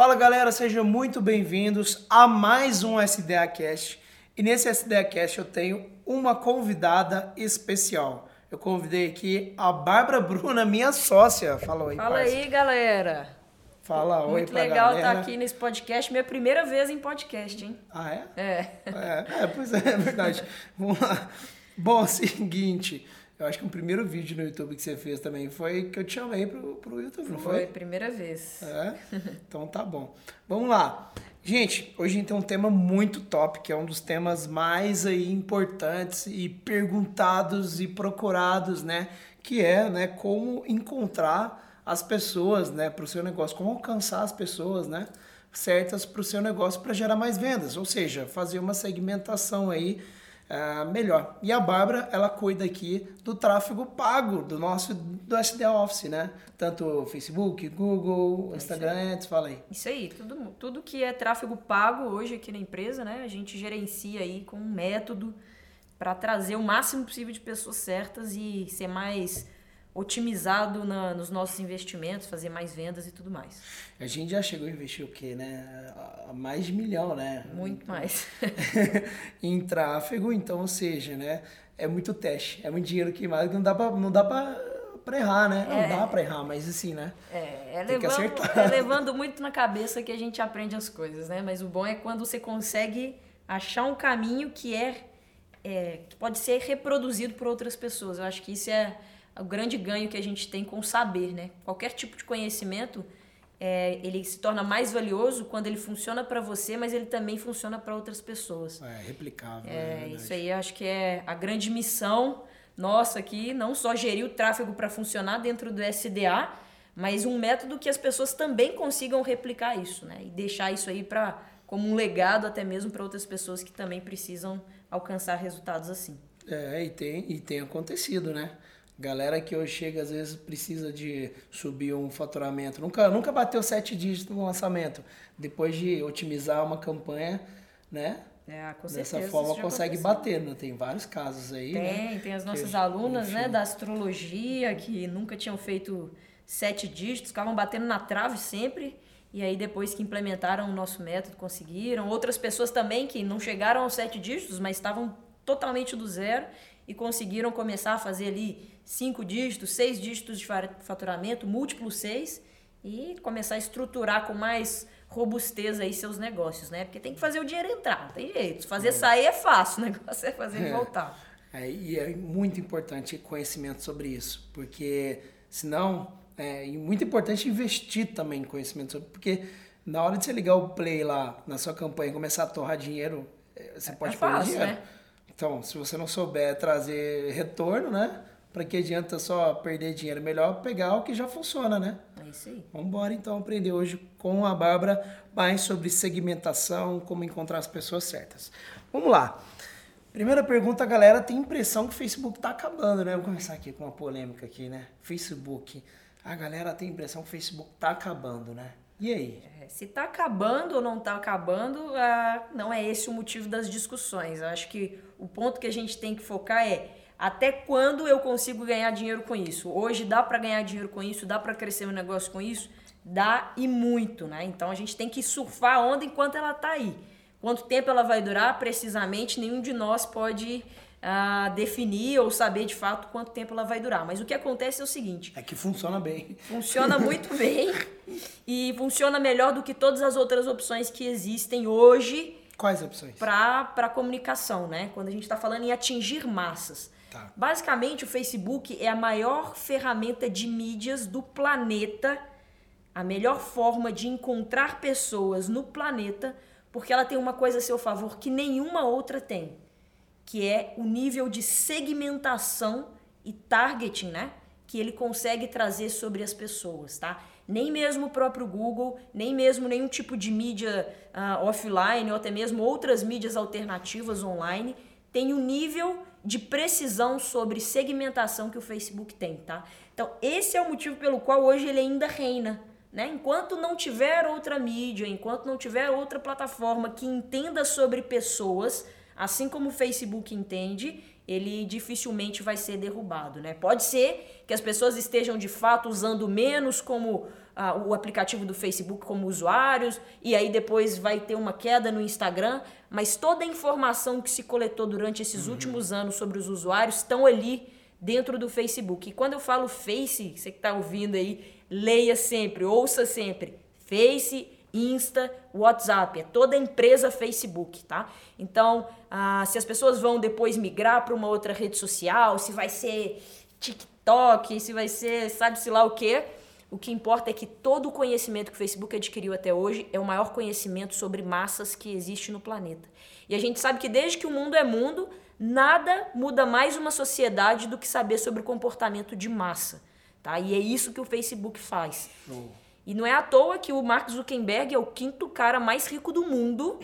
Fala galera, sejam muito bem-vindos a mais um SDA Cast. E nesse SDA Cast eu tenho uma convidada especial. Eu convidei aqui a Bárbara Bruna, minha sócia. Fala oi, Fala parça. aí, galera. Fala oi Muito legal estar aqui nesse podcast. Minha primeira vez em podcast, hein? Ah, é? É. É, é, pois é, é verdade. Vamos lá. Bom, é o seguinte, eu acho que o primeiro vídeo no YouTube que você fez também foi que eu te chamei pro, pro YouTube, não Foi foi? primeira vez. É? Então tá bom. Vamos lá. Gente, hoje a gente tem um tema muito top, que é um dos temas mais aí importantes e perguntados e procurados, né? Que é, né, como encontrar as pessoas, né, para o seu negócio, como alcançar as pessoas, né, certas para o seu negócio para gerar mais vendas, ou seja, fazer uma segmentação aí ah, melhor. E a Bárbara, ela cuida aqui do tráfego pago do nosso do SD Office, né? Tanto Facebook, Google, Instagram, Ads, fala aí. Isso aí, tudo, tudo que é tráfego pago hoje aqui na empresa, né? A gente gerencia aí com um método para trazer o máximo possível de pessoas certas e ser mais otimizado na, nos nossos investimentos, fazer mais vendas e tudo mais. A gente já chegou a investir o quê, né? Mais de milhão, né? Muito mais. em tráfego, então, ou seja, né? É muito teste, é muito dinheiro queimado que não dá pra, não dá pra, pra errar, né? Não É. dá pra errar, mas assim, né? É, é levando, é levando muito na cabeça que a gente aprende as coisas, né? Mas o bom é quando você consegue achar um caminho que é, é que pode ser reproduzido por outras pessoas. Eu acho que isso é o grande ganho que a gente tem com o saber, né? Qualquer tipo de conhecimento, é, ele se torna mais valioso quando ele funciona para você, mas ele também funciona para outras pessoas. É replicável. É, verdade. isso aí acho que é a grande missão nossa aqui, não só gerir o tráfego para funcionar dentro do SDA, mas um método que as pessoas também consigam replicar isso, né? E deixar isso aí para como um legado até mesmo para outras pessoas que também precisam alcançar resultados assim. É, e tem, e tem acontecido, né? Galera que hoje chega, às vezes, precisa de subir um faturamento. Nunca, nunca bateu sete dígitos no lançamento. Depois de otimizar uma campanha, né? É, com Dessa certeza, forma isso já consegue aconteceu. bater, né? Tem vários casos aí, né? Tem, tem as Que nossas gente- alunas, né, enfim. da astrologia, que nunca tinham feito sete dígitos, ficavam batendo na trave sempre, e aí depois que implementaram o nosso método, conseguiram. Outras pessoas também que não chegaram aos sete dígitos, mas estavam totalmente do zero e conseguiram começar a fazer ali cinco dígitos, seis dígitos de fa- faturamento, múltiplos seis, e começar a estruturar com mais robustez aí seus negócios, né? Porque tem que fazer o dinheiro entrar, não tem jeito. Fazer sair é fácil, o negócio é fazer É. voltar. É, e é muito importante conhecimento sobre isso, porque senão é muito importante investir também em conhecimento sobre, porque na hora de você ligar o play lá na sua campanha e começar a torrar dinheiro, é, você pode perder fácil, dinheiro. né? Então, se você não souber trazer retorno, né? Para que adianta só perder dinheiro? Melhor pegar o que já funciona, né? É isso aí. Vamos embora então aprender hoje com a Bárbara mais sobre segmentação, como encontrar as pessoas certas. Vamos lá. Primeira pergunta, a galera tem impressão que o Facebook tá acabando, né? Vou começar aqui com uma polêmica aqui, né? Facebook. A galera tem impressão que o Facebook tá acabando, né? E aí? É, se tá acabando ou não tá acabando, ah, não é esse o motivo das discussões. Eu acho que o ponto que a gente tem que focar é até quando eu consigo ganhar dinheiro com isso. Hoje dá para ganhar dinheiro com isso, dá para crescer meu negócio com isso, dá e muito, né? Então a gente tem que surfar a onda enquanto ela tá aí. Quanto tempo ela vai durar, precisamente, nenhum de nós pode ah, definir ou saber de fato quanto tempo ela vai durar. Mas o que acontece é o seguinte: É que funciona bem. Funciona muito bem e funciona melhor do que todas as outras opções que existem hoje Quais opções? para comunicação, né? Quando a gente está falando em atingir massas. Tá. Basicamente, o Facebook é a maior ferramenta de mídias do planeta, a melhor forma de encontrar pessoas no planeta, porque ela tem uma coisa a seu favor que nenhuma outra tem, que é o nível de segmentação e targeting, né? Que ele consegue trazer sobre as pessoas, tá? Nem mesmo o próprio Google, nem mesmo nenhum tipo de mídia ah, offline ou até mesmo outras mídias alternativas online tem o nível de precisão sobre segmentação que o Facebook tem, tá? Então, esse é o motivo pelo qual hoje ele ainda reina, né? Enquanto não tiver outra mídia, enquanto não tiver outra plataforma que entenda sobre pessoas, assim como o Facebook entende, ele dificilmente vai ser derrubado, né? Pode ser que as pessoas estejam de fato usando menos como ah, o aplicativo do Facebook como usuários, e aí depois vai ter uma queda no Instagram, mas toda a informação que se coletou durante esses uhum. últimos anos sobre os usuários estão ali dentro do Facebook. E quando eu falo Face, você que está ouvindo aí, leia sempre, ouça sempre. Face, Insta, WhatsApp, é toda empresa Facebook, tá? Então, ah, se as pessoas vão depois migrar para uma outra rede social, se vai ser TikTok, se vai ser sabe-se lá o quê, o que importa é que todo o conhecimento que o Facebook adquiriu até hoje é o maior conhecimento sobre massas que existe no planeta. E a gente sabe que desde que o mundo é mundo, nada muda mais uma sociedade do que saber sobre o comportamento de massa. Tá? E é isso que o Facebook faz. E não é à toa que o Mark Zuckerberg é o quinto cara mais rico do mundo.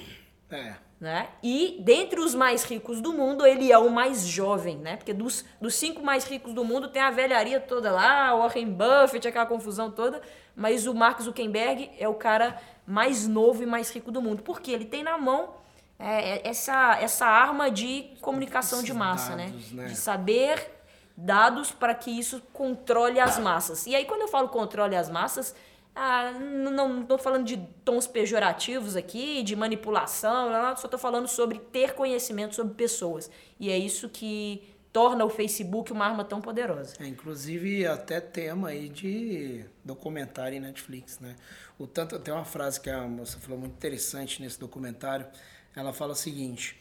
É. Né? E dentre os mais ricos do mundo, ele é o mais jovem, né? Porque dos, dos cinco mais ricos do mundo tem a velharia toda lá, o Warren Buffett, aquela confusão toda, mas o Mark Zuckerberg é o cara mais novo e mais rico do mundo. Porque ele tem na mão é, é essa, essa arma de comunicação de massa, né? dados, né? né? De saber dados para que isso controle as massas. E aí, quando eu falo controle as massas, ah, não estou falando de tons pejorativos aqui, de manipulação, não, só estou falando sobre ter conhecimento sobre pessoas. E é isso que torna o Facebook uma arma tão poderosa. É, inclusive, até tema aí de documentário em Netflix, né? O tanto, tem uma frase que a moça falou muito interessante nesse documentário. Ela fala o seguinte: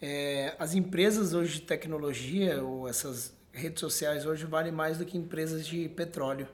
é, as empresas hoje de tecnologia, ou essas redes sociais hoje, valem mais do que empresas de petróleo.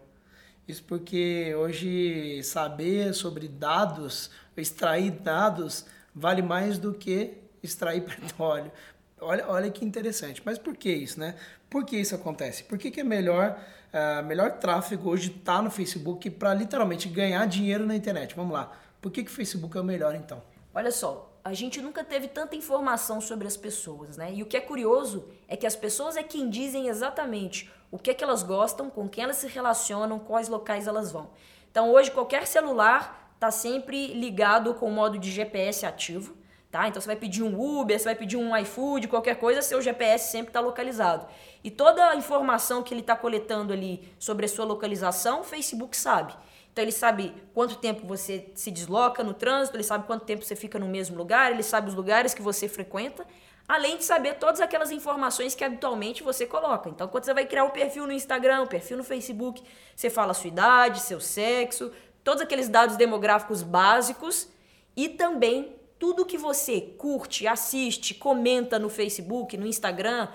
Isso porque hoje saber sobre dados, extrair dados, vale mais do que extrair petróleo. Olha, olha que interessante. Mas por que isso, né? Por que isso acontece? Por que, que é melhor, uh, melhor tráfego hoje estar tá no Facebook para literalmente ganhar dinheiro na internet? Vamos lá. Por que, que o Facebook é o melhor então? Olha só, a gente nunca teve tanta informação sobre as pessoas, né? E o que é curioso é que as pessoas é quem dizem exatamente o que é que elas gostam, com quem elas se relacionam, quais locais elas vão. Então hoje qualquer celular está sempre ligado com o modo de GPS ativo, tá? Então você vai pedir um Uber, você vai pedir um iFood, qualquer coisa, seu GPS sempre está localizado. E toda a informação que ele está coletando ali sobre a sua localização, o Facebook sabe. Então ele sabe quanto tempo você se desloca no trânsito, ele sabe quanto tempo você fica no mesmo lugar, ele sabe os lugares que você frequenta além de saber todas aquelas informações que habitualmente você coloca. Então, quando você vai criar um perfil no Instagram, um perfil no Facebook, você fala a sua idade, seu sexo, todos aqueles dados demográficos básicos e também tudo que você curte, assiste, comenta no Facebook, no Instagram,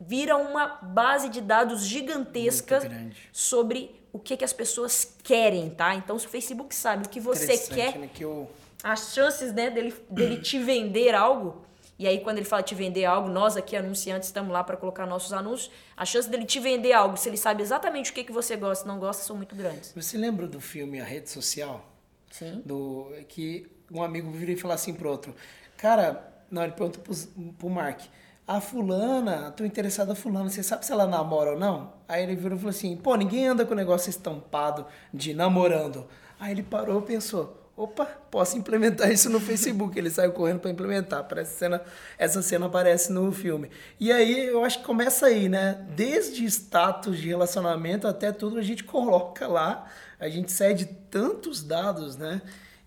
vira uma base de dados gigantesca sobre o que, que as pessoas querem, tá? Então, se o Facebook sabe o que você quer, né? que eu... as chances né, dele, dele te vender algo e aí, quando ele fala te vender algo, nós aqui, anunciantes, estamos lá para colocar nossos anúncios. A chance dele te vender algo, se ele sabe exatamente o que, que você gosta e não gosta, são muito grandes. Você lembra do filme A Rede Social? Sim. Do, que um amigo virou e falou assim pro outro: Cara, não, ele perguntou pro, pro Mark. A fulana, tô interessada a fulana, você sabe se ela namora ou não? Aí ele virou e falou assim, pô, ninguém anda com o negócio estampado de namorando. Aí ele parou e pensou, opa, posso implementar isso no Facebook. Ele saiu correndo para implementar. Parece cena, essa cena aparece no filme. E aí eu acho que começa aí, né? Desde status de relacionamento até tudo a gente coloca lá. A gente cede tantos dados, né?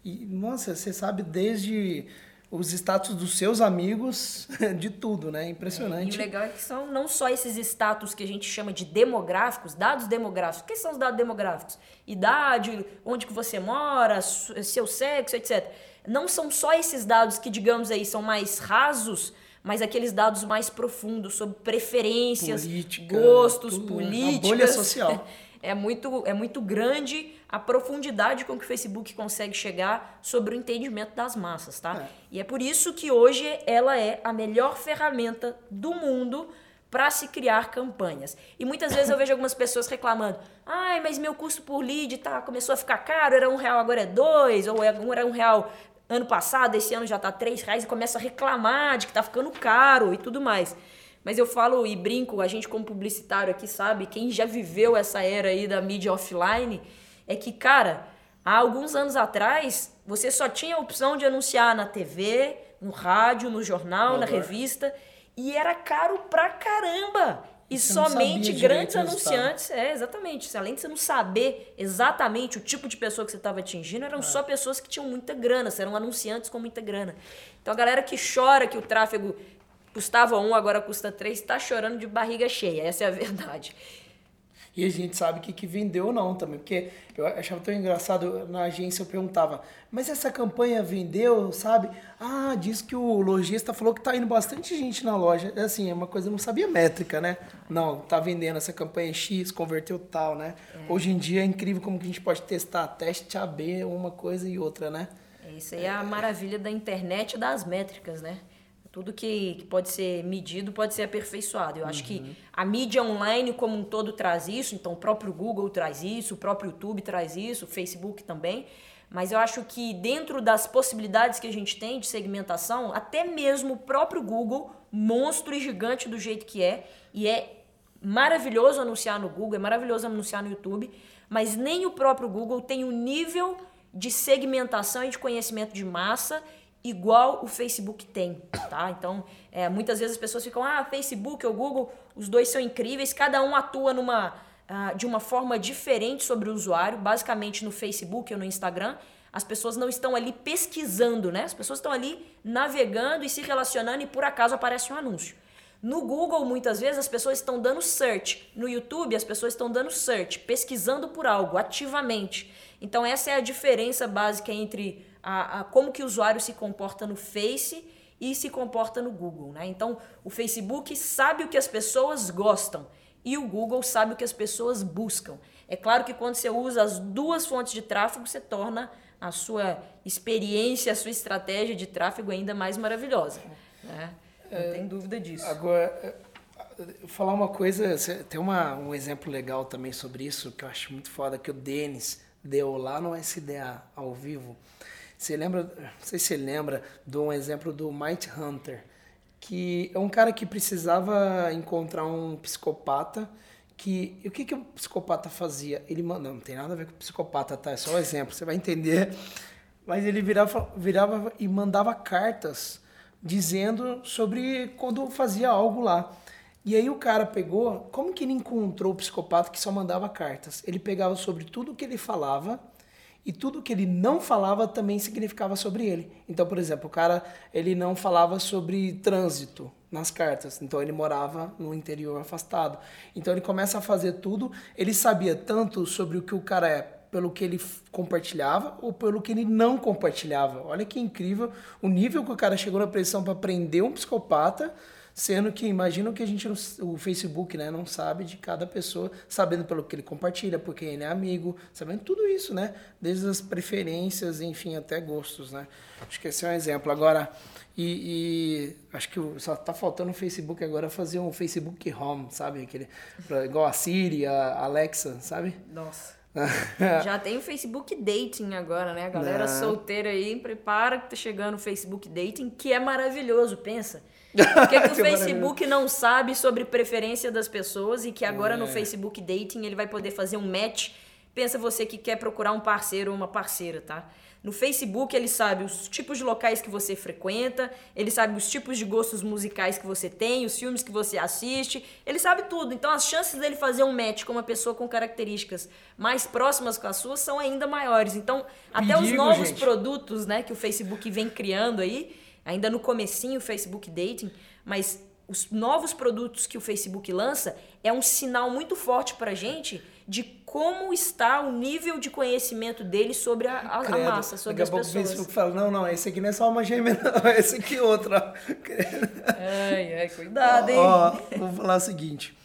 E nossa, você sabe desde os status dos seus amigos, de tudo, né? Impressionante. É, e o legal é que são não só esses status que a gente chama de demográficos, dados demográficos. O que são os dados demográficos? Idade, onde que você mora, seu sexo, etc. Não são só esses dados que, digamos aí, são mais rasos, mas aqueles dados mais profundos sobre preferências, Política, gostos, tudo, políticas. A bolha social. É muito, é muito grande a profundidade com que o Facebook consegue chegar sobre o entendimento das massas, tá? É. E é por isso que hoje ela é a melhor ferramenta do mundo para se criar campanhas. E muitas vezes eu vejo algumas pessoas reclamando: ai, mas meu custo por lead tá, começou a ficar caro, era um real, agora é dois, ou é, era um real ano passado, esse ano já tá três reais, e começa a reclamar de que tá ficando caro e tudo mais. Mas eu falo e brinco, a gente como publicitário aqui sabe, quem já viveu essa era aí da mídia offline, é que, cara, há alguns anos atrás, você só tinha a opção de anunciar na TV, no rádio, no jornal, na revista, e era caro pra caramba. E Você somente grandes anunciantes, é, exatamente. Além de você não saber exatamente o tipo de pessoa que você estava atingindo, É. eram só pessoas que tinham muita grana, eram anunciantes com muita grana. Então a galera que chora que o tráfego custava um, agora custa três, está chorando de barriga cheia, essa é a verdade. E a gente sabe o que, que vendeu ou não também. Porque eu achava tão engraçado, na agência eu perguntava, mas essa campanha vendeu, sabe? Ah, diz que o lojista falou que tá indo bastante gente na loja. É Assim, é uma coisa, eu não sabia métrica, né? Não, tá vendendo essa campanha X, converteu tal, né? Hoje em dia é incrível como que a gente pode testar teste AB, uma coisa e outra, né? É, Isso aí é a maravilha da internet e das métricas, né? Tudo que, que pode ser medido pode ser aperfeiçoado. Eu acho que a mídia online como um todo traz isso, então o próprio Google traz isso, o próprio YouTube traz isso, o Facebook também. Mas eu acho que dentro das possibilidades que a gente tem de segmentação, até mesmo o próprio Google, monstro e gigante do jeito que é, e é maravilhoso anunciar no Google, é maravilhoso anunciar no YouTube, mas nem o próprio Google tem o nível de segmentação e de conhecimento de massa igual o Facebook tem, tá? Então, é, muitas vezes as pessoas ficam, ah, Facebook ou Google, os dois são incríveis, cada um atua numa, ah, de uma forma diferente sobre o usuário, basicamente no Facebook ou no Instagram, as pessoas não estão ali pesquisando, né? As pessoas estão ali navegando e se relacionando e por acaso aparece um anúncio. No Google, muitas vezes, as pessoas estão dando search. No YouTube, as pessoas estão dando search, pesquisando por algo ativamente. Então, essa é a diferença básica entre a, a como que o usuário se comporta no Face e se comporta no Google. Né? Então, o Facebook sabe o que as pessoas gostam e o Google sabe o que as pessoas buscam. É claro que quando você usa as duas fontes de tráfego, você torna a sua experiência, a sua estratégia de tráfego ainda mais maravilhosa. Né? Não tem dúvida disso. Agora, eh, falar uma coisa, tem uma, um exemplo legal também sobre isso, que eu acho muito foda, que o Denis deu lá no SDA ao vivo. Você lembra, não sei se você lembra, de um exemplo do Might Hunter, que é um cara que precisava encontrar um psicopata que o que, que o psicopata fazia? Ele manda, não, não tem nada a ver com o psicopata, tá? É só um exemplo, você vai entender. Mas ele virava, virava e mandava cartas dizendo sobre quando fazia algo lá. E aí o cara pegou, como que ele encontrou o psicopata que só mandava cartas? Ele pegava sobre tudo que ele falava e tudo que ele não falava também significava sobre ele. Então, por exemplo, o cara ele não falava sobre trânsito nas cartas, então ele morava no interior afastado. Então ele começa a fazer tudo, ele sabia tanto sobre o que o cara é pelo que ele compartilhava ou pelo que ele não compartilhava. Olha que incrível o nível que o cara chegou na pressão para prender um psicopata, sendo que imagina que a gente o Facebook, né, não sabe de cada pessoa, sabendo pelo que ele compartilha, porque ele é amigo, sabendo tudo isso, né, desde as preferências, enfim, até gostos, né. Acho que esse é um exemplo. Agora, e, e acho que só tá faltando o Facebook agora fazer um Facebook Home, sabe, aquele igual a Siri, a Alexa, sabe? Nossa. Já tem o Facebook Dating agora, né? A galera Não. solteira aí, prepara que tá chegando o Facebook Dating, que é maravilhoso, pensa. O que, que o Facebook não sabe sobre preferência das pessoas e que agora no É. Facebook Dating ele vai poder fazer um match. Pensa você que quer procurar um parceiro ou uma parceira, tá? No Facebook ele sabe os tipos de locais que você frequenta, ele sabe os tipos de gostos musicais que você tem, os filmes que você assiste, ele sabe tudo. Então as chances dele fazer um match com uma pessoa com características mais próximas com as suas são ainda maiores. Então, até os Perigo, novos gente. produtos, né, que o Facebook vem criando aí, ainda no comecinho o Facebook Dating, mas os novos produtos que o Facebook lança é um sinal muito forte pra gente de como está o nível de conhecimento dele sobre a, a- a massa, sobre Daqui as a pouco o pessoas. Facebook fala, não, não, esse aqui não é só uma gêmea, não, esse aqui é outra. Ai, ai, cuidado, hein? Ó, vou falar o seguinte.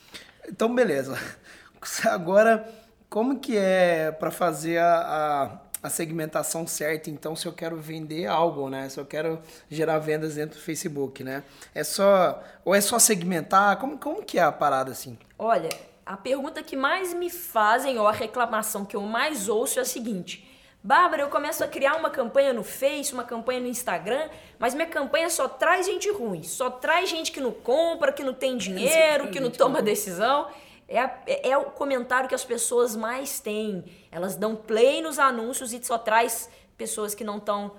Então, beleza. Agora, como que é para fazer a, a, a segmentação certa? Então, se eu quero vender algo, né? Se eu quero gerar vendas dentro do Facebook, né? É só... Ou é só segmentar? Como, como que é a parada, assim? Olha, a pergunta que mais me fazem, ou a reclamação que eu mais ouço é a seguinte. Bárbara, eu começo a criar uma campanha no Face, uma campanha no Instagram, mas minha campanha só traz gente ruim, só traz gente que não compra, que não tem dinheiro, que não toma decisão. É, é- é o comentário que as pessoas mais têm. Elas dão play nos anúncios e só traz pessoas que não estão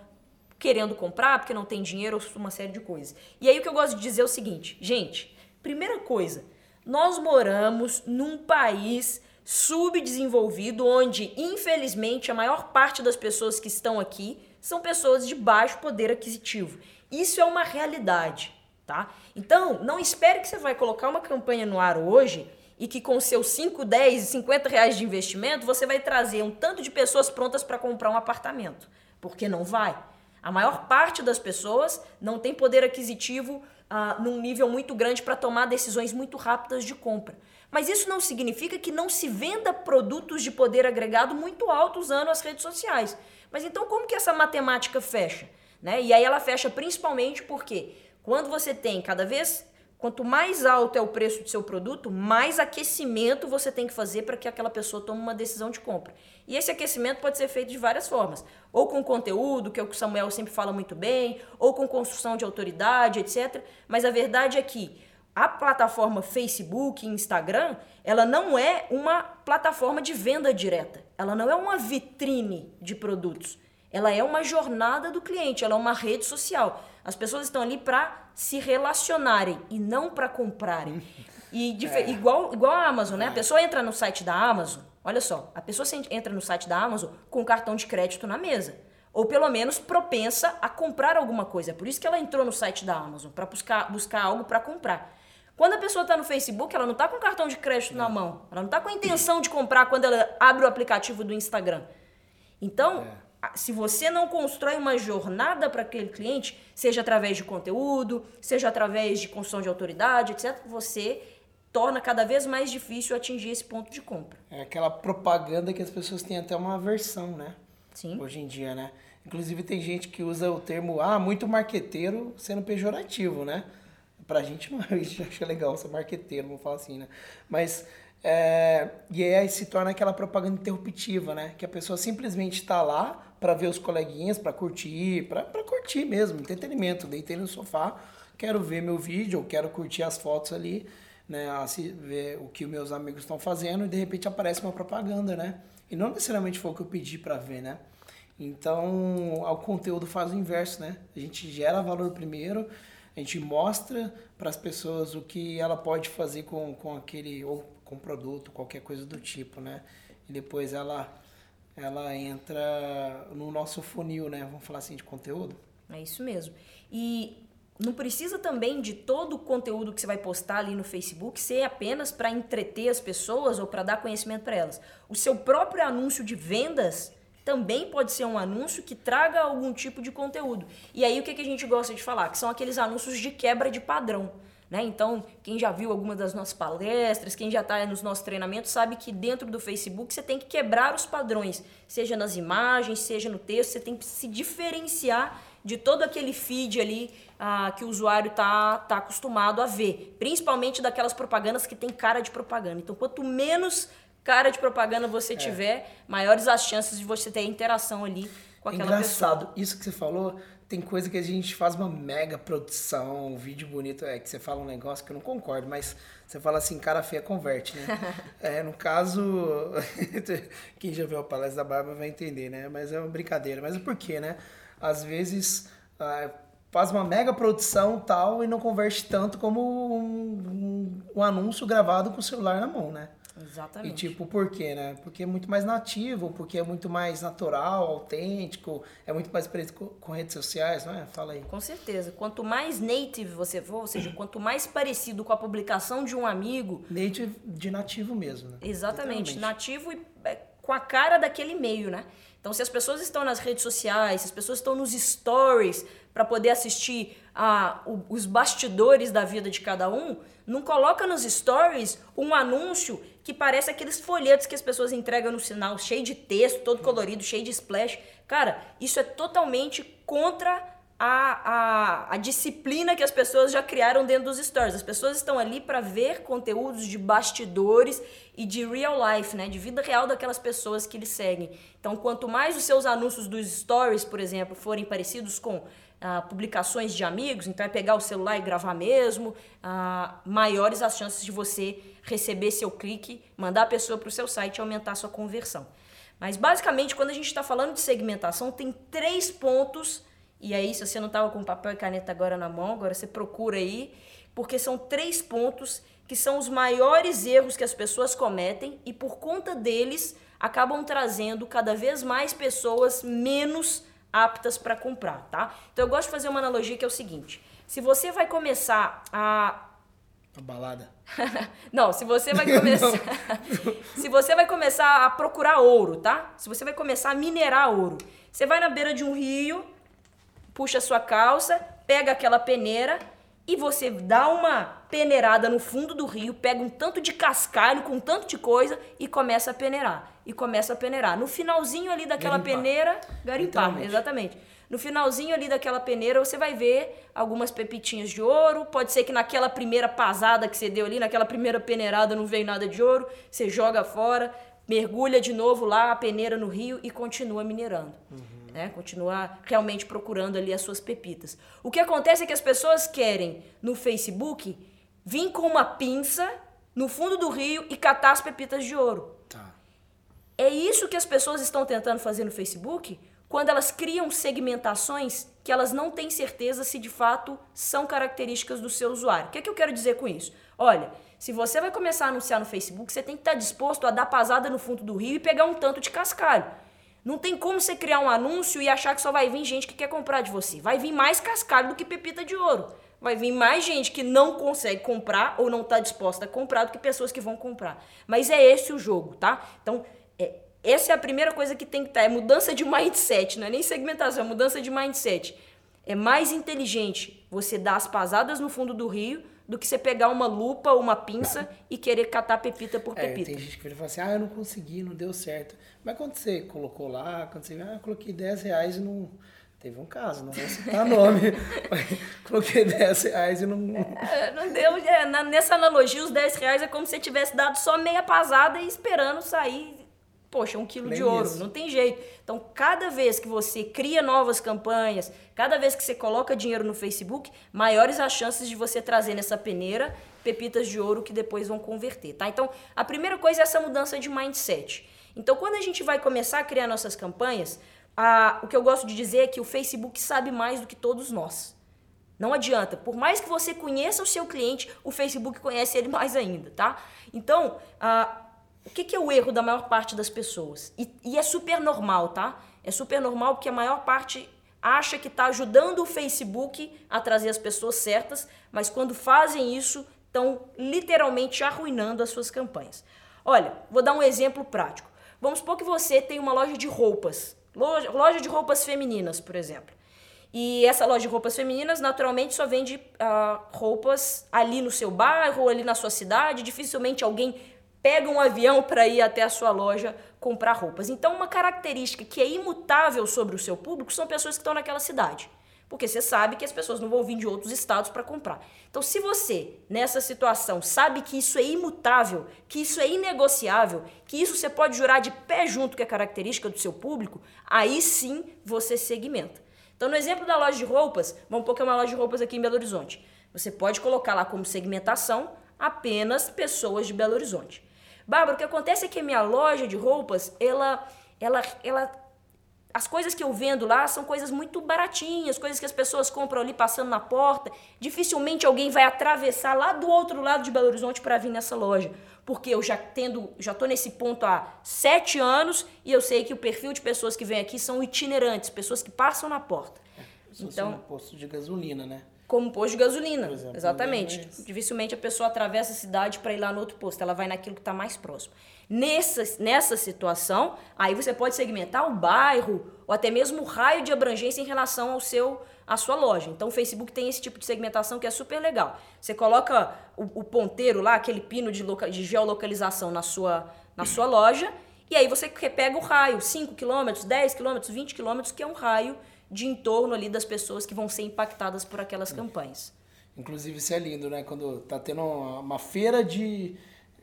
querendo comprar, porque não tem dinheiro, ou uma série de coisas. E aí o que eu gosto de dizer é o seguinte, gente, primeira coisa, Nós moramos num país subdesenvolvido onde, infelizmente, a maior parte das pessoas que estão aqui são pessoas de baixo poder aquisitivo. Isso é uma realidade, tá? Então, não espere que você vai colocar uma campanha no ar hoje e que com seus 5, 10 e 50 reais de investimento você vai trazer um tanto de pessoas prontas para comprar um apartamento. Porque não vai. A maior parte das pessoas não tem poder aquisitivo uh, num nível muito grande para tomar decisões muito rápidas de compra. Mas isso não significa que não se venda produtos de poder agregado muito alto usando as redes sociais. Mas então como que essa matemática fecha? Né? E aí ela fecha principalmente porque quando você tem cada vez Quanto mais alto é o preço do seu produto, mais aquecimento você tem que fazer para que aquela pessoa tome uma decisão de compra. E esse aquecimento pode ser feito de várias formas. Ou com conteúdo, que é o que o Samuel sempre fala muito bem, ou com construção de autoridade, etc. Mas a verdade é que a plataforma Facebook Instagram, ela não é uma plataforma de venda direta. Ela não é uma vitrine de produtos. Ela é uma jornada do cliente, ela é uma rede social. As pessoas estão ali para se relacionarem e não para comprarem. E é. igual, igual a Amazon, né? A pessoa entra no site da Amazon, olha só, a pessoa entra no site da Amazon com o cartão de crédito na mesa. Ou pelo menos propensa a comprar alguma coisa. É por isso que ela entrou no site da Amazon, para buscar, buscar algo para comprar. Quando a pessoa está no Facebook, ela não está com o cartão de crédito na mão. Ela não está com a intenção de comprar quando ela abre o aplicativo do Instagram. Então, é se você não constrói uma jornada para aquele cliente, seja através de conteúdo, seja através de construção de autoridade, etc., você torna cada vez mais difícil atingir esse ponto de compra. É aquela propaganda que as pessoas têm até uma aversão, né? Sim. Hoje em dia, né? Inclusive tem gente que usa o termo, ah, muito marqueteiro sendo pejorativo, né? Pra gente não, a gente acha legal ser marqueteiro, vamos falar assim, né? Mas é, e aí se torna aquela propaganda interruptiva, né? Que a pessoa simplesmente está lá para ver os coleguinhas, para curtir, para curtir mesmo, entretenimento. Deitei no sofá, quero ver meu vídeo, quero curtir as fotos ali, né? Ver o que meus amigos estão fazendo e de repente aparece uma propaganda, né? E não necessariamente foi o que eu pedi para ver, né? Então, o conteúdo faz o inverso, né? A gente gera valor primeiro, a gente mostra para as pessoas o que ela pode fazer com, com aquele ou com produto, qualquer coisa do tipo, né? E depois ela ela entra no nosso funil, né? Vamos falar assim de conteúdo. É isso mesmo. E não precisa também de todo o conteúdo que você vai postar ali no Facebook ser apenas para entreter as pessoas ou para dar conhecimento para elas. O seu próprio anúncio de vendas também pode ser um anúncio que traga algum tipo de conteúdo. E aí o que, que a gente gosta de falar? Que são aqueles anúncios de quebra de padrão. Né? Então, quem já viu alguma das nossas palestras, quem já está nos nossos treinamentos, sabe que dentro do Facebook você tem que quebrar os padrões, seja nas imagens, seja no texto, você tem que se diferenciar de todo aquele feed ali ah, que o usuário está tá acostumado a ver, principalmente daquelas propagandas que tem cara de propaganda. Então, quanto menos cara de propaganda você é. tiver, maiores as chances de você ter interação ali com aquela Engraçado, pessoa. isso que você falou tem coisa que a gente faz uma mega produção, um vídeo bonito, é que você fala um negócio que eu não concordo, mas você fala assim, cara feia converte, né? é, no caso, quem já viu a palestra da Barba vai entender, né? Mas é uma brincadeira. Mas por quê, né? Às vezes ah, faz uma mega produção tal e não converte tanto como um, um, um anúncio gravado com o celular na mão, né? Exatamente. E tipo, por quê, né? Porque é muito mais nativo, porque é muito mais natural, autêntico, é muito mais com, com, redes sociais, não é? Fala aí. Com certeza. Quanto mais native você for, ou seja, quanto mais parecido com a publicação de um amigo. Native de nativo mesmo, né? Exatamente. Nativo e é, com a cara daquele meio, né? Então, se as pessoas estão nas redes sociais, se as pessoas estão nos stories para poder assistir a, os bastidores da vida de cada um, não coloca nos stories um anúncio que parece aqueles folhetos que as pessoas entregam no sinal, cheio de texto, todo colorido, cheio de splash. Cara, isso é totalmente contra a, a, a disciplina que as pessoas já criaram dentro dos stories. As pessoas estão ali para ver conteúdos de bastidores e de real life, né? De vida real daquelas pessoas que eles seguem. Então, quanto mais os seus anúncios dos stories, por exemplo, forem parecidos com ah, publicações de amigos, então é pegar o celular e gravar mesmo, ah, maiores as chances de você receber seu clique, mandar a pessoa para o seu site e aumentar a sua conversão. Mas basicamente, quando a gente está falando de segmentação, tem três pontos, e aí, se você não estava com papel e caneta agora na mão, agora você procura aí, porque são três pontos que são os maiores erros que as pessoas cometem e por conta deles acabam trazendo cada vez mais pessoas menos aptas para comprar, tá? Então eu gosto de fazer uma analogia que é o seguinte: se você vai começar a a balada. não, se você vai começar. se você vai começar a procurar ouro, tá? Se você vai começar a minerar ouro, você vai na beira de um rio, puxa a sua calça, pega aquela peneira e você dá uma peneirada no fundo do rio, pega um tanto de cascalho com um tanto de coisa e começa a peneirar. E começa a peneirar. No finalzinho ali daquela garimpar. peneira, garimpar, exatamente. No finalzinho ali daquela peneira, você vai ver algumas pepitinhas de ouro. Pode ser que naquela primeira pasada que você deu ali, naquela primeira peneirada, não veio nada de ouro. Você joga fora, mergulha de novo lá a peneira no rio e continua minerando. Uhum. Né? Continua realmente procurando ali as suas pepitas. O que acontece é que as pessoas querem, no Facebook, vir com uma pinça no fundo do rio e catar as pepitas de ouro. Tá. É isso que as pessoas estão tentando fazer no Facebook quando elas criam segmentações que elas não têm certeza se de fato são características do seu usuário. O que, é que eu quero dizer com isso? Olha, se você vai começar a anunciar no Facebook, você tem que estar disposto a dar pasada no fundo do rio e pegar um tanto de cascalho. Não tem como você criar um anúncio e achar que só vai vir gente que quer comprar de você. Vai vir mais cascalho do que pepita de ouro. Vai vir mais gente que não consegue comprar ou não está disposta a comprar do que pessoas que vão comprar. Mas é esse o jogo, tá? Então, é, essa é a primeira coisa que tem que estar, tá, é mudança de mindset, não é nem segmentação, é mudança de mindset. É mais inteligente você dar as pasadas no fundo do rio do que você pegar uma lupa ou uma pinça e querer catar pepita por é, pepita. Tem gente que fala assim, ah, eu não consegui, não deu certo. Mas quando você colocou lá, quando você, ah, eu coloquei 10 reais e não... Teve um caso, não vou citar nome. coloquei 10 reais e não... É, não deu, é, na, nessa analogia, os 10 reais é como se você tivesse dado só meia pasada e esperando sair poxa, um quilo Nem de ouro, isso. não tem jeito. Então, cada vez que você cria novas campanhas, cada vez que você coloca dinheiro no Facebook, maiores as chances de você trazer nessa peneira pepitas de ouro que depois vão converter, tá? Então, a primeira coisa é essa mudança de mindset. Então, quando a gente vai começar a criar nossas campanhas, a, o que eu gosto de dizer é que o Facebook sabe mais do que todos nós. Não adianta. Por mais que você conheça o seu cliente, o Facebook conhece ele mais ainda, tá? Então, a, o que, que, é o erro da maior parte das pessoas? E, e, é super normal, tá? É super normal porque a maior parte acha que está ajudando o Facebook a trazer as pessoas certas, mas quando fazem isso, estão literalmente arruinando as suas campanhas. Olha, vou dar um exemplo prático. Vamos supor que você tem uma loja de roupas, loja, loja de roupas femininas, por exemplo. E essa loja de roupas femininas, naturalmente, só vende uh, roupas ali no seu bairro, ali na sua cidade. Dificilmente alguém pega um avião para ir até a sua loja comprar roupas. Então, uma característica que é imutável sobre o seu público são pessoas que estão naquela cidade. Porque você sabe que as pessoas não vão vir de outros estados para comprar. Então, se você, nessa situação, sabe que isso é imutável, que isso é inegociável, que isso você pode jurar de pé junto que é característica do seu público, aí sim você segmenta. Então, no exemplo da loja de roupas, vamos pôr que é uma loja de roupas aqui em Belo Horizonte. Você pode colocar lá como segmentação apenas pessoas de Belo Horizonte. Bárbara, o que acontece é que a minha loja de roupas, ela, ela, ela, as coisas que eu vendo lá são coisas muito baratinhas, coisas que as pessoas compram ali passando na porta. Dificilmente alguém vai atravessar lá do outro lado de Belo Horizonte para vir nessa loja, porque eu já tendo, já tô nesse ponto há sete anos e eu sei que o perfil de pessoas que vêm aqui são itinerantes, pessoas que passam na porta. É, então, um posto de gasolina, né? Como posto de gasolina. Exemplo, exatamente. Dificilmente a pessoa atravessa a cidade para ir lá no outro posto, ela vai naquilo que está mais próximo. Nessa, nessa situação, aí você pode segmentar o bairro ou até mesmo o raio de abrangência em relação ao seu à sua loja. Então o Facebook tem esse tipo de segmentação que é super legal. Você coloca o, o ponteiro lá, aquele pino de, loca, de geolocalização na sua, na sua loja, e aí você pega o raio, 5 km, 10 km, 20 km, que é um raio de entorno ali das pessoas que vão ser impactadas por aquelas é. campanhas. Inclusive isso é lindo, né? Quando tá tendo uma, feira de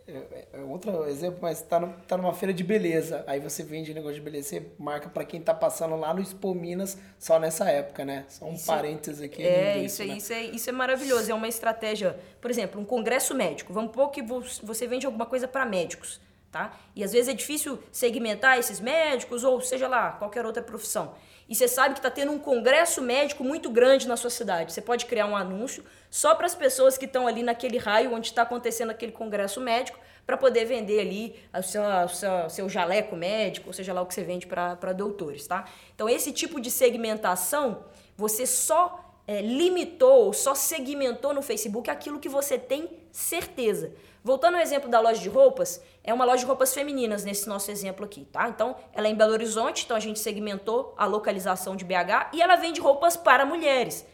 é, é outro exemplo, mas tá, no, tá numa feira de beleza. Aí você vende negócio de beleza, você marca para quem tá passando lá no Expo Minas só nessa época, né? Só um isso, parênteses aqui. É, isso, isso, né? isso, é, isso é maravilhoso. É uma estratégia, por exemplo, um congresso médico. Vamos pôr que você vende alguma coisa para médicos, tá? E às vezes é difícil segmentar esses médicos ou seja lá, qualquer outra profissão. E você sabe que está tendo um congresso médico muito grande na sua cidade. Você pode criar um anúncio só para as pessoas que estão ali naquele raio onde está acontecendo aquele congresso médico para poder vender ali o seu, seu, seu, jaleco médico, ou seja lá o que você vende para doutores, tá? Então, esse tipo de segmentação, você só é, limitou, só segmentou no Facebook aquilo que você tem certeza. Voltando ao exemplo da loja de roupas, é uma loja de roupas femininas nesse nosso exemplo aqui, tá? Então, ela é em Belo Horizonte, então a gente segmentou a localização de BH e ela vende roupas para mulheres.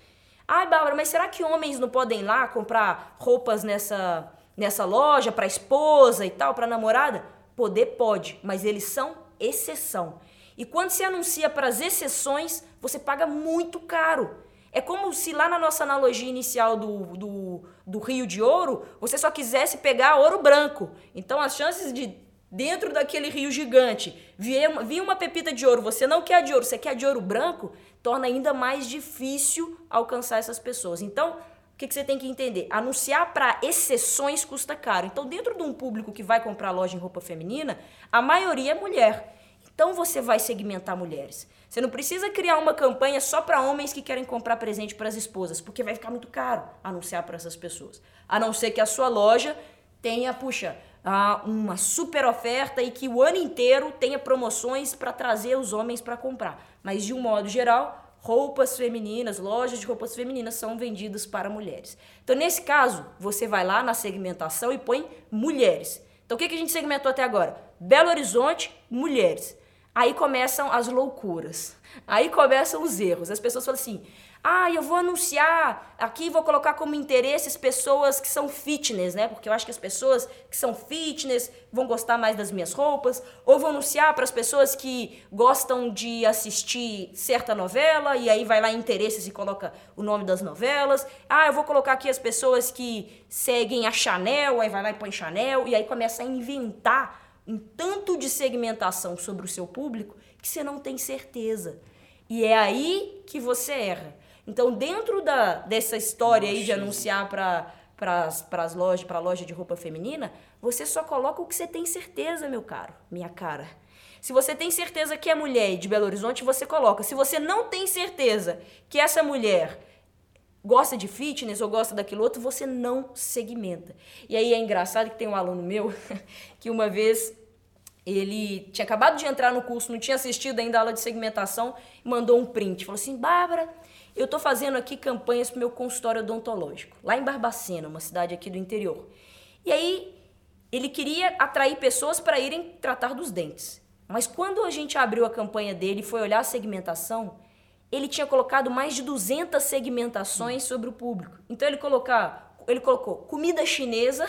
Ai, Bárbara, mas será que homens não podem ir lá comprar roupas nessa, nessa loja para esposa e tal, para namorada? Poder pode, mas eles são exceção. E quando se anuncia para as exceções, você paga muito caro. É como se lá na nossa analogia inicial do, do, do rio de ouro, você só quisesse pegar ouro branco. Então as chances de dentro daquele rio gigante vir, vir uma pepita de ouro, você não quer de ouro, você quer de ouro branco, torna ainda mais difícil alcançar essas pessoas. Então, o que, que você tem que entender? Anunciar para exceções custa caro. Então, dentro de um público que vai comprar loja em roupa feminina, a maioria é mulher. Então, você vai segmentar mulheres. Você não precisa criar uma campanha só para homens que querem comprar presente para as esposas, porque vai ficar muito caro anunciar para essas pessoas. A não ser que a sua loja tenha, puxa, uma super oferta e que o ano inteiro tenha promoções para trazer os homens para comprar. Mas de um modo geral, roupas femininas, lojas de roupas femininas são vendidas para mulheres. Então, nesse caso, você vai lá na segmentação e põe mulheres. Então, o que a gente segmentou até agora? Belo Horizonte, mulheres. Aí começam as loucuras. Aí começam os erros. As pessoas falam assim: ah, eu vou anunciar aqui, vou colocar como interesse as pessoas que são fitness, né? Porque eu acho que as pessoas que são fitness vão gostar mais das minhas roupas. Ou vou anunciar para as pessoas que gostam de assistir certa novela e aí vai lá em interesses e coloca o nome das novelas. Ah, eu vou colocar aqui as pessoas que seguem a Chanel, aí vai lá e põe Chanel e aí começa a inventar um tanto de segmentação sobre o seu público que você não tem certeza. E é aí que você erra. Então, dentro da, dessa história aí de anunciar para para as lojas, para a loja de roupa feminina, você só coloca o que você tem certeza, meu caro, minha cara. Se você tem certeza que é mulher de Belo Horizonte, você coloca. Se você não tem certeza que essa mulher gosta de fitness ou gosta daquilo outro, você não segmenta. E aí é engraçado que tem um aluno meu que uma vez ele tinha acabado de entrar no curso, não tinha assistido ainda a aula de segmentação, mandou um print. Falou assim: Bárbara, eu estou fazendo aqui campanhas para meu consultório odontológico, lá em Barbacena, uma cidade aqui do interior. E aí ele queria atrair pessoas para irem tratar dos dentes. Mas quando a gente abriu a campanha dele e foi olhar a segmentação, ele tinha colocado mais de 200 segmentações sobre o público. Então ele, colocar, ele colocou comida chinesa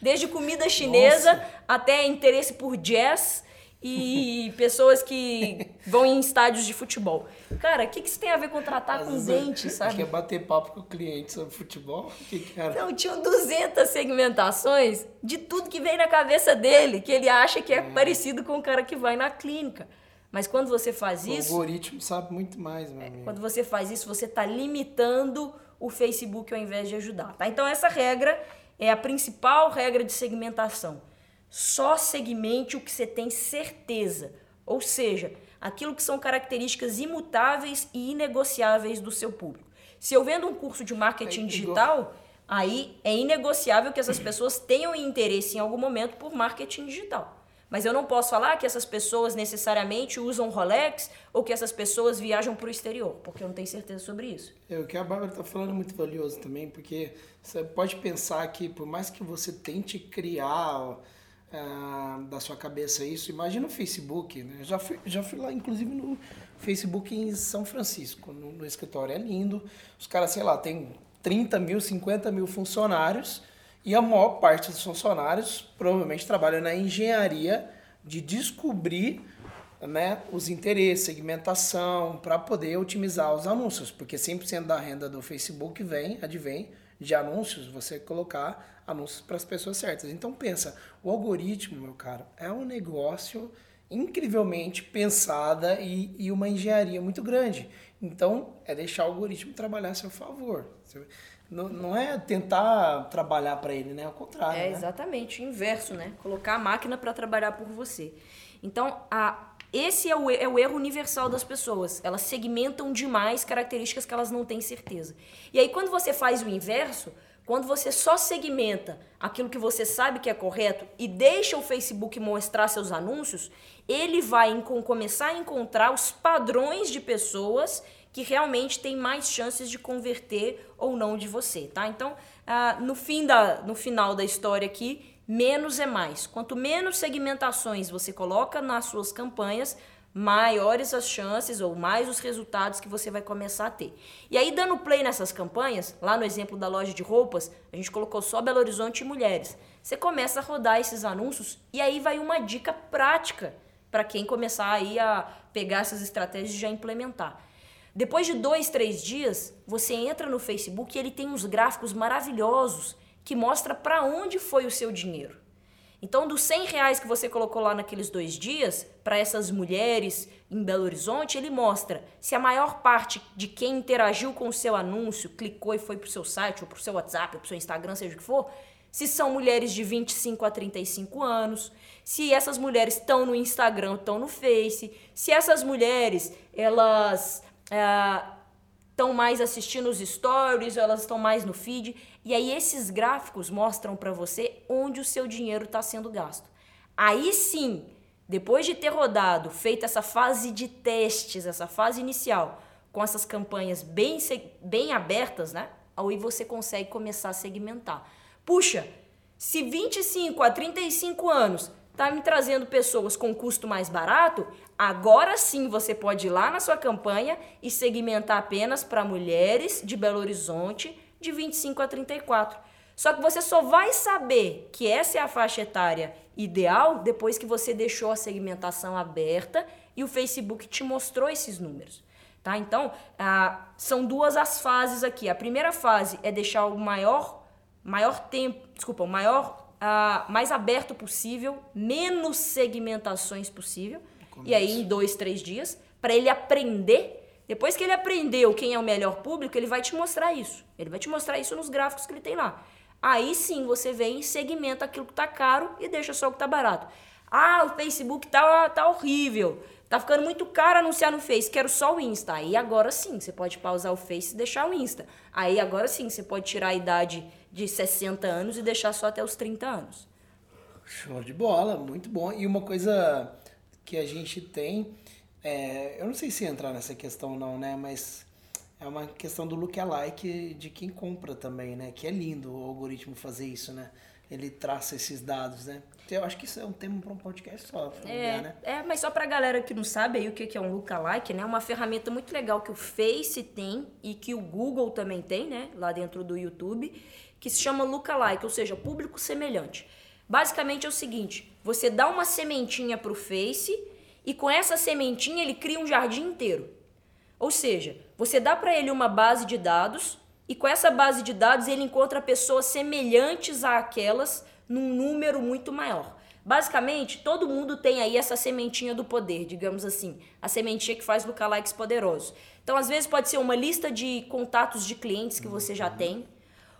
Desde comida chinesa Nossa. até interesse por jazz e pessoas que vão em estádios de futebol. Cara, o que, que isso tem a ver com tratar Às com dente, sabe? Quer bater papo com o cliente sobre futebol? Que cara? Não, tinham 200 segmentações de tudo que vem na cabeça dele, que ele acha que é, é. parecido com o cara que vai na clínica. Mas quando você faz o isso... O algoritmo sabe muito mais, meu amigo. Quando você faz isso, você está limitando o Facebook ao invés de ajudar, tá? Então essa regra é a principal regra de segmentação. Só segmente o que você tem certeza, ou seja, aquilo que são características imutáveis e inegociáveis do seu público. Se eu vendo um curso de marketing digital, aí é inegociável que essas pessoas tenham interesse em algum momento por marketing digital. Mas eu não posso falar que essas pessoas necessariamente usam Rolex ou que essas pessoas viajam para o exterior, porque eu não tenho certeza sobre isso. É, o que a Bárbara está falando é muito valioso também, porque você pode pensar que por mais que você tente criar uh, da sua cabeça isso, imagina o Facebook, né? Já fui, já fui lá, inclusive, no Facebook em São Francisco, no, no escritório. É lindo. Os caras, sei lá, tem 30 mil, 50 mil funcionários e a maior parte dos funcionários provavelmente trabalha na engenharia de descobrir né, os interesses, segmentação, para poder otimizar os anúncios, porque 100% da renda do Facebook vem, advém de anúncios, você colocar anúncios para as pessoas certas. Então pensa, o algoritmo, meu caro, é um negócio incrivelmente pensada e, e uma engenharia muito grande. Então é deixar o algoritmo trabalhar a seu favor. Não, não é tentar trabalhar para ele, né? Ao contrário. É né? exatamente o inverso, né? Colocar a máquina para trabalhar por você. Então, a Esse é o, é o erro universal das pessoas. Elas segmentam demais características que elas não têm certeza. E aí, quando você faz o inverso, quando você só segmenta aquilo que você sabe que é correto e deixa o Facebook mostrar seus anúncios, ele vai começar a encontrar os padrões de pessoas que realmente têm mais chances de converter ou não de você, tá? Então, ah, no, fim da, no final da história aqui, menos é mais. Quanto menos segmentações você coloca nas suas campanhas, maiores as chances ou mais os resultados que você vai começar a ter. E aí, dando play nessas campanhas, lá no exemplo da loja de roupas, a gente colocou só Belo Horizonte e mulheres. Você começa a rodar esses anúncios e aí vai uma dica prática para quem começar aí a pegar essas estratégias e já implementar. Depois de dois, três dias, você entra no Facebook e ele tem uns gráficos maravilhosos que mostra para onde foi o seu dinheiro. Então, dos 100 reais que você colocou lá naqueles dois dias, para essas mulheres em Belo Horizonte, ele mostra se a maior parte de quem interagiu com o seu anúncio, clicou e foi para o seu site, ou para o seu WhatsApp, ou para o seu Instagram, seja o que for, se são mulheres de 25 a 35 anos, se essas mulheres estão no Instagram, estão no Face, se essas mulheres, elas... Uh, estão mais assistindo os stories, elas estão mais no feed. E aí esses gráficos mostram para você onde o seu dinheiro está sendo gasto. Aí sim, depois de ter rodado, feito essa fase de testes, essa fase inicial, com essas campanhas bem, bem abertas, né? Aí você consegue começar a segmentar. Puxa, se 25 a 35 anos está me trazendo pessoas com custo mais barato, agora sim você pode ir lá na sua campanha e segmentar apenas para mulheres de Belo Horizonte de 25 a 34. Só que você só vai saber que essa é a faixa etária ideal depois que você deixou a segmentação aberta e o Facebook te mostrou esses números. Tá? Então, ah, são duas as fases aqui. A primeira fase é deixar o maior, maior tempo, desculpa, o maior uh, mais aberto possível, menos segmentações possível. E aí, em dois, três dias, para ele aprender. Depois que ele aprendeu quem é o melhor público, ele vai te mostrar isso. Ele vai te mostrar isso nos gráficos que ele tem lá. Aí sim você vem e segmenta aquilo que tá caro e deixa só o que tá barato. Ah, o Facebook tá, tá horrível. Tá ficando muito caro anunciar no Face, quero só o Insta. Aí agora sim, você pode pausar o Face e deixar o Insta. Aí agora sim, você pode tirar a idade de 60 anos e deixar só até os 30 anos. Show de bola, muito bom. E uma coisa que a gente tem, é, eu não sei se entrar nessa questão não, né? Mas é uma questão do lookalike de quem compra também, né? Que é lindo o algoritmo fazer isso, né? Ele traça esses dados, né? Eu acho que isso é um tema para um podcast só, é, né? É, mas só para a galera que não sabe aí o que é um lookalike, né? Uma ferramenta muito legal que o Face tem e que o Google também tem, né? Lá dentro do YouTube que se chama lookalike, ou seja, público semelhante. Basicamente é o seguinte: você dá uma sementinha para o Face e com essa sementinha ele cria um jardim inteiro. Ou seja, você dá para ele uma base de dados e com essa base de dados ele encontra pessoas semelhantes àquelas num número muito maior. Basicamente, todo mundo tem aí essa sementinha do poder, digamos assim, a sementinha que faz lookalikes poderosos. Então, às vezes pode ser uma lista de contatos de clientes que você já tem,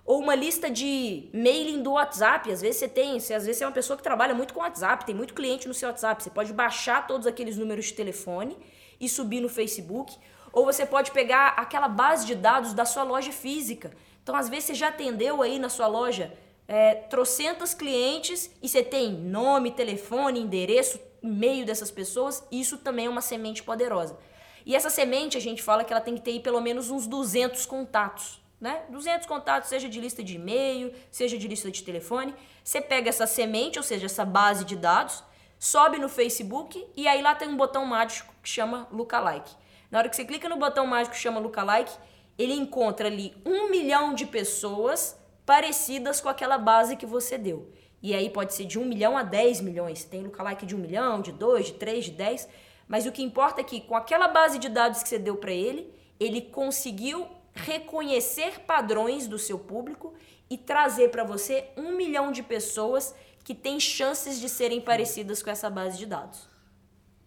ou uma lista de mailing do WhatsApp. Às vezes você tem, você, às vezes você é uma pessoa que trabalha muito com WhatsApp, tem muito cliente no seu WhatsApp. Você pode baixar todos aqueles números de telefone e subir no Facebook. Ou você pode pegar aquela base de dados da sua loja física. Então, às vezes, você já atendeu aí na sua loja é, trocentas clientes e você tem nome, telefone, endereço, e-mail dessas pessoas. Isso também é uma semente poderosa. E essa semente, a gente fala que ela tem que ter pelo menos uns 200 contatos né? 200 contatos, seja de lista de e-mail, seja de lista de telefone. Você pega essa semente, ou seja, essa base de dados, sobe no Facebook e aí lá tem um botão mágico que chama Lookalike. Na hora que você clica no botão mágico que chama Lookalike, ele encontra ali um milhão de pessoas parecidas com aquela base que você deu. E aí pode ser de um milhão a 10 milhões. Tem lookalike de um milhão, de dois, de três, de dez. Mas o que importa é que com aquela base de dados que você deu para ele, ele conseguiu reconhecer padrões do seu público e trazer para você um milhão de pessoas que têm chances de serem parecidas com essa base de dados.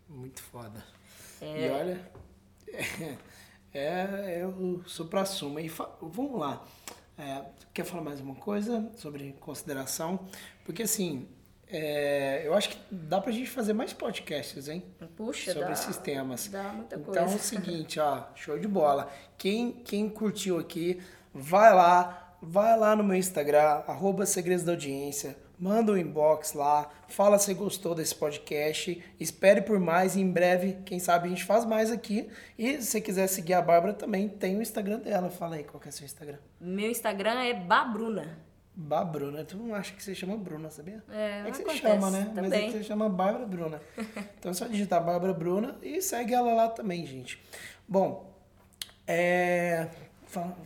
Muito foda. É... E olha, é, é, é o supra-suma. E vamos lá. É, quer falar mais uma coisa sobre consideração? Porque assim, é, eu acho que dá pra gente fazer mais podcasts, hein? Puxa, Sobre dá, esses temas. Dá muita então coisa. é o seguinte, ó, show de bola. Quem, quem curtiu aqui, vai lá, vai lá no meu Instagram, arroba Segredos da Audiência, manda um inbox lá, fala se gostou desse podcast, espere por mais e em breve, quem sabe a gente faz mais aqui. E se você quiser seguir a Bárbara também, tem o Instagram dela. Fala aí, qual que é o seu Instagram? Meu Instagram é Babruna. Bá Bruna. Tu não acha que você chama Bruna, sabia? É, que você chama, né? Mas é também. que você chama Bárbara Bruna. Então é só digitar Bárbara Bruna e segue ela lá também, gente. Bom, é... fala-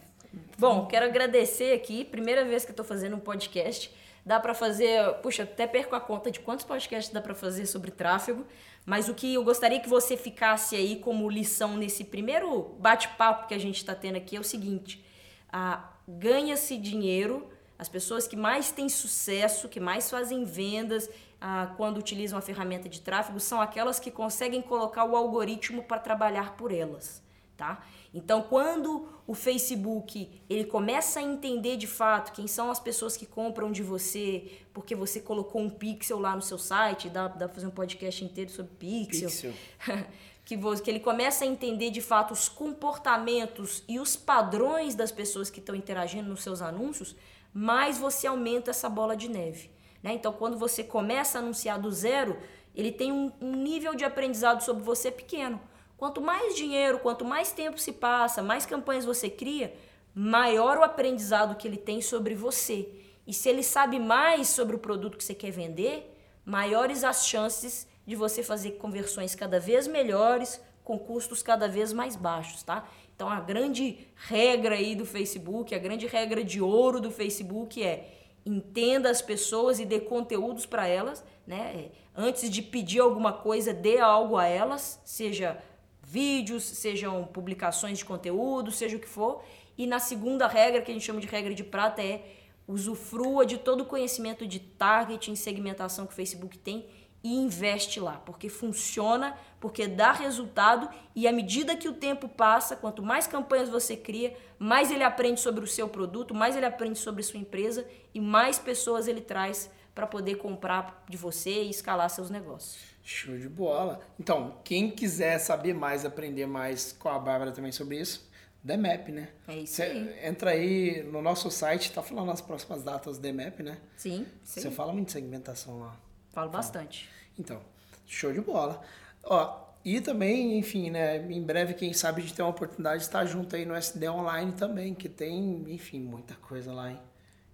Bom, quero agradecer aqui. Primeira vez que eu tô fazendo um podcast. Dá pra fazer, puxa, até perco a conta de quantos podcasts dá pra fazer sobre tráfego. Mas o que eu gostaria que você ficasse aí como lição nesse primeiro bate-papo que a gente está tendo aqui é o seguinte: ah, ganha-se dinheiro. As pessoas que mais têm sucesso, que mais fazem vendas ah, quando utilizam a ferramenta de tráfego, são aquelas que conseguem colocar o algoritmo para trabalhar por elas, tá? Então, quando o Facebook ele começa a entender de fato quem são as pessoas que compram de você, porque você colocou um pixel lá no seu site, dá, dá pra fazer um podcast inteiro sobre pixel. Pixel. que, vo- que ele começa a entender de fato os comportamentos e os padrões das pessoas que estão interagindo nos seus anúncios, mais você aumenta essa bola de neve. Né? Então, quando você começa a anunciar do zero, ele tem um, um nível de aprendizado sobre você pequeno. Quanto mais dinheiro, quanto mais tempo se passa, mais campanhas você cria, maior o aprendizado que ele tem sobre você. E se ele sabe mais sobre o produto que você quer vender, maiores as chances de você fazer conversões cada vez melhores com custos cada vez mais baixos, tá? Então a grande regra aí do Facebook, a grande regra de ouro do Facebook é entenda as pessoas e dê conteúdos para elas, né? É, Antes de pedir alguma coisa, dê algo a elas, seja vídeos, sejam publicações de conteúdo, seja o que for. E na segunda regra, que a gente chama de regra de prata, é usufrua de todo o conhecimento de targeting, segmentação que o Facebook tem e investe lá, porque funciona, porque dá resultado e à medida que o tempo passa, quanto mais campanhas você cria, mais ele aprende sobre o seu produto, mais ele aprende sobre a sua empresa e mais pessoas ele traz para poder comprar de você e escalar seus negócios. Show de bola. Então, quem quiser saber mais, aprender mais com a Bárbara também sobre isso, The Map, né? É isso Cê aí. Entra aí no nosso site, tá falando as próximas datas do The Map, né? Sim, sim. Você fala muito de segmentação lá. Falo bastante. Então, show de bola. Ó, e também, enfim, né, em breve, quem sabe, a gente tem uma oportunidade de estar junto aí no SD Online também, que tem, enfim, muita coisa lá, hein?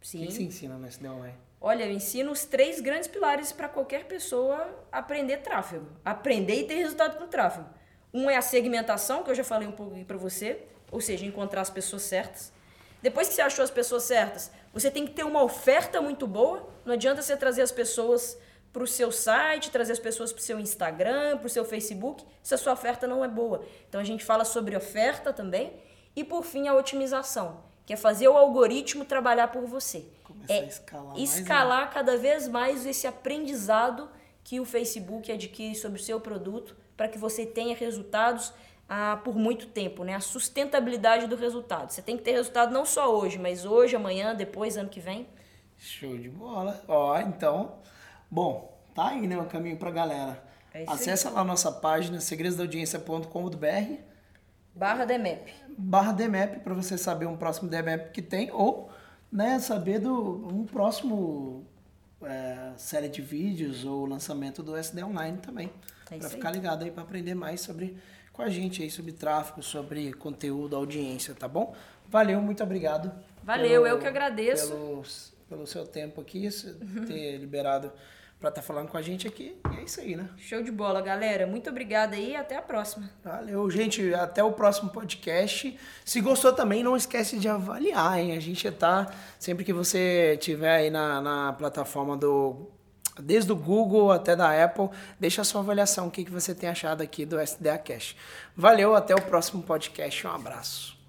O Sim. que que você ensina no SD Online? Olha, eu ensino os três grandes pilares para qualquer pessoa aprender tráfego. Aprender e ter resultado com tráfego. Um é a segmentação, que eu já falei um pouco aqui para você, ou seja, encontrar as pessoas certas. Depois que você achou as pessoas certas, você tem que ter uma oferta muito boa. Não adianta você trazer as pessoas para o seu site, trazer as pessoas para o seu Instagram, para o seu Facebook, se a sua oferta não é boa. Então a gente fala sobre oferta também. E por fim, a otimização, que é fazer o algoritmo trabalhar por você. Começar é a escalar mais escalar cada vez mais esse aprendizado que o Facebook adquire sobre o seu produto para que você tenha resultados ah, por muito tempo, né? A sustentabilidade do resultado. Você tem que ter resultado não só hoje, mas hoje, amanhã, depois, ano que vem. Show de bola. Ó, então, bom, tá aí, né, o caminho pra galera. É. Acessa lá a nossa página, segredosdaaudiência.com.br Barra DMAP. barra DMAP para você saber um próximo DMAP que tem ou né, saber do um próximo é, série de vídeos ou lançamento do SD Online também. É para ficar ligado aí para aprender mais sobre com a gente aí sobre tráfego, sobre conteúdo, audiência, tá bom? Valeu, muito obrigado. Valeu, eu que agradeço. Pelo, pelo seu tempo aqui, ter liberado para estar falando com a gente aqui. E é isso aí, né? Show de bola, galera. Muito obrigada aí e até a próxima. Valeu, gente. Até o próximo podcast. Se gostou também, não esquece de avaliar, hein? A gente tá. Sempre que você tiver aí na, na plataforma do. Desde o Google até da Apple, deixa a sua avaliação, o que, que você tem achado aqui do SDA Cash. Valeu, até o próximo podcast. Um abraço.